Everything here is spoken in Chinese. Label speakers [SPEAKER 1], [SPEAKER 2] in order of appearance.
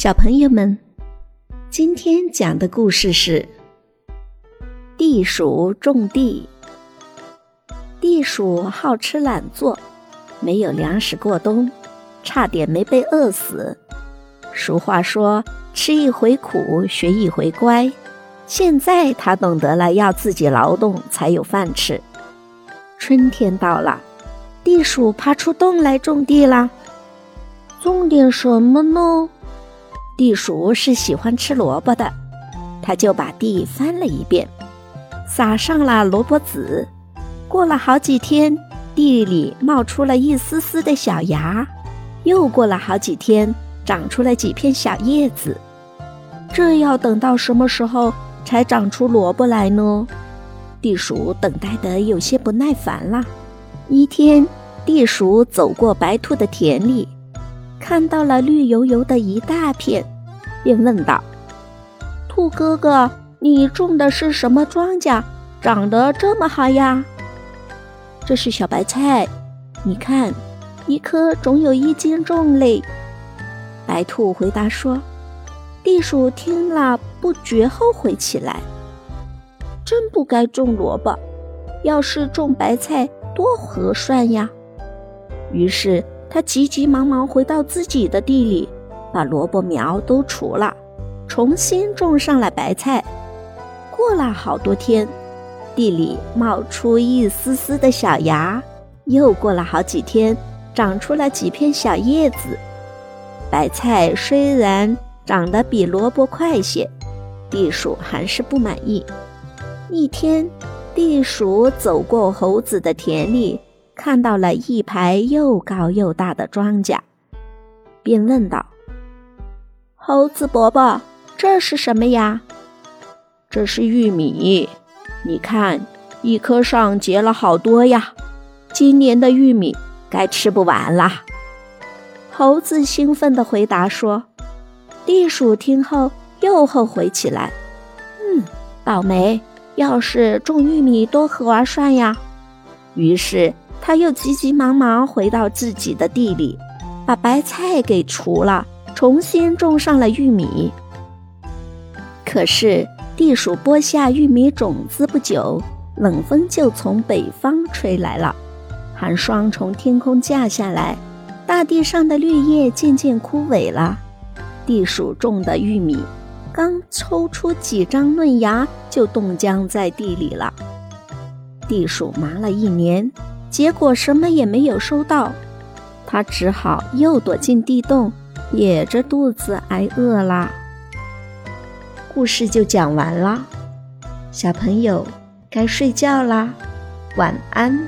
[SPEAKER 1] 小朋友们，今天讲的故事是地鼠种地。地鼠好吃懒做，没有粮食过冬，差点没被饿死。俗话说：“吃一回苦，学一回乖。”现在他懂得了，要自己劳动才有饭吃。春天到了，地鼠爬出洞来种地啦。种点什么呢？地鼠是喜欢吃萝卜的，他就把地翻了一遍，撒上了萝卜籽。过了好几天，地里冒出了一丝丝的小芽。又过了好几天，长出了几片小叶子。这要等到什么时候才长出萝卜来呢？地鼠等待得有些不耐烦了。一天，地鼠走过白兔的田里。看到了绿油油的一大片，便问道：“兔哥哥，你种的是什么庄稼？长得这么好呀？”“这是小白菜，你看，一颗总有一斤重嘞。”白兔回答说。地鼠听了，不觉后悔起来：“真不该种萝卜，要是种白菜，多合算呀！”于是。他急急忙忙回到自己的地里，把萝卜苗都除了，重新种上了白菜。过了好多天，地里冒出一丝丝的小芽。又过了好几天，长出了几片小叶子。白菜虽然长得比萝卜快些，地鼠还是不满意。一天，地鼠走过猴子的田里。看到了一排又高又大的庄稼，便问道：“猴子伯伯，这是什么呀？”“这是玉米，你看，一棵上结了好多呀。今年的玉米该吃不完啦。”猴子兴奋地回答说。地鼠听后又后悔起来：“嗯，倒霉！要是种玉米多合算呀。”于是。他又急急忙忙回到自己的地里，把白菜给除了，重新种上了玉米。可是地鼠播下玉米种子不久，冷风就从北方吹来了，寒霜从天空降下来，大地上的绿叶渐渐枯萎了。地鼠种的玉米刚抽出几张嫩芽，就冻僵在地里了。地鼠忙了一年。结果什么也没有收到，它只好又躲进地洞，也着肚子挨饿啦。故事就讲完啦，小朋友该睡觉啦，晚安。